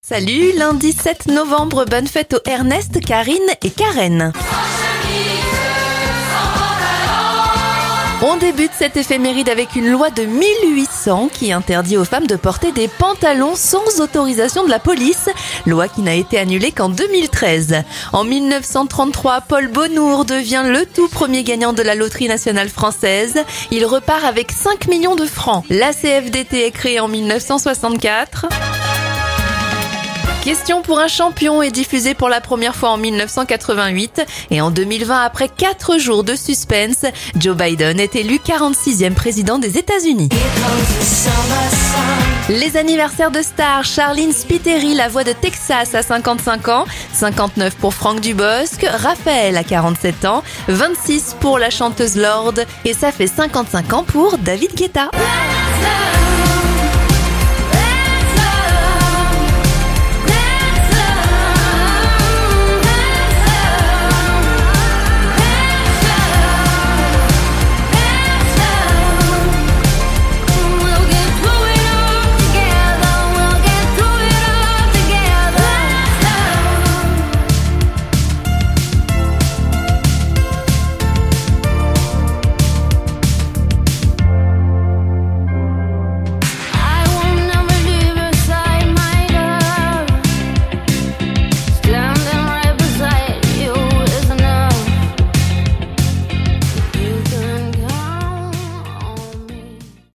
Salut, lundi 7 novembre, bonne fête aux Ernest, Karine et Karen. On débute cette éphéméride avec une loi de 1800 qui interdit aux femmes de porter des pantalons sans autorisation de la police, loi qui n'a été annulée qu'en 2013. En 1933, Paul Bonnour devient le tout premier gagnant de la loterie nationale française. Il repart avec 5 millions de francs. La CFDT est créée en 1964. Question pour un champion est diffusée pour la première fois en 1988 et en 2020, après 4 jours de suspense, Joe Biden est élu 46e président des États-Unis. Les anniversaires de stars, Charlene Spiteri, la voix de Texas à 55 ans, 59 pour Franck Dubosc, Raphaël à 47 ans, 26 pour la chanteuse Lorde et ça fait 55 ans pour David Guetta.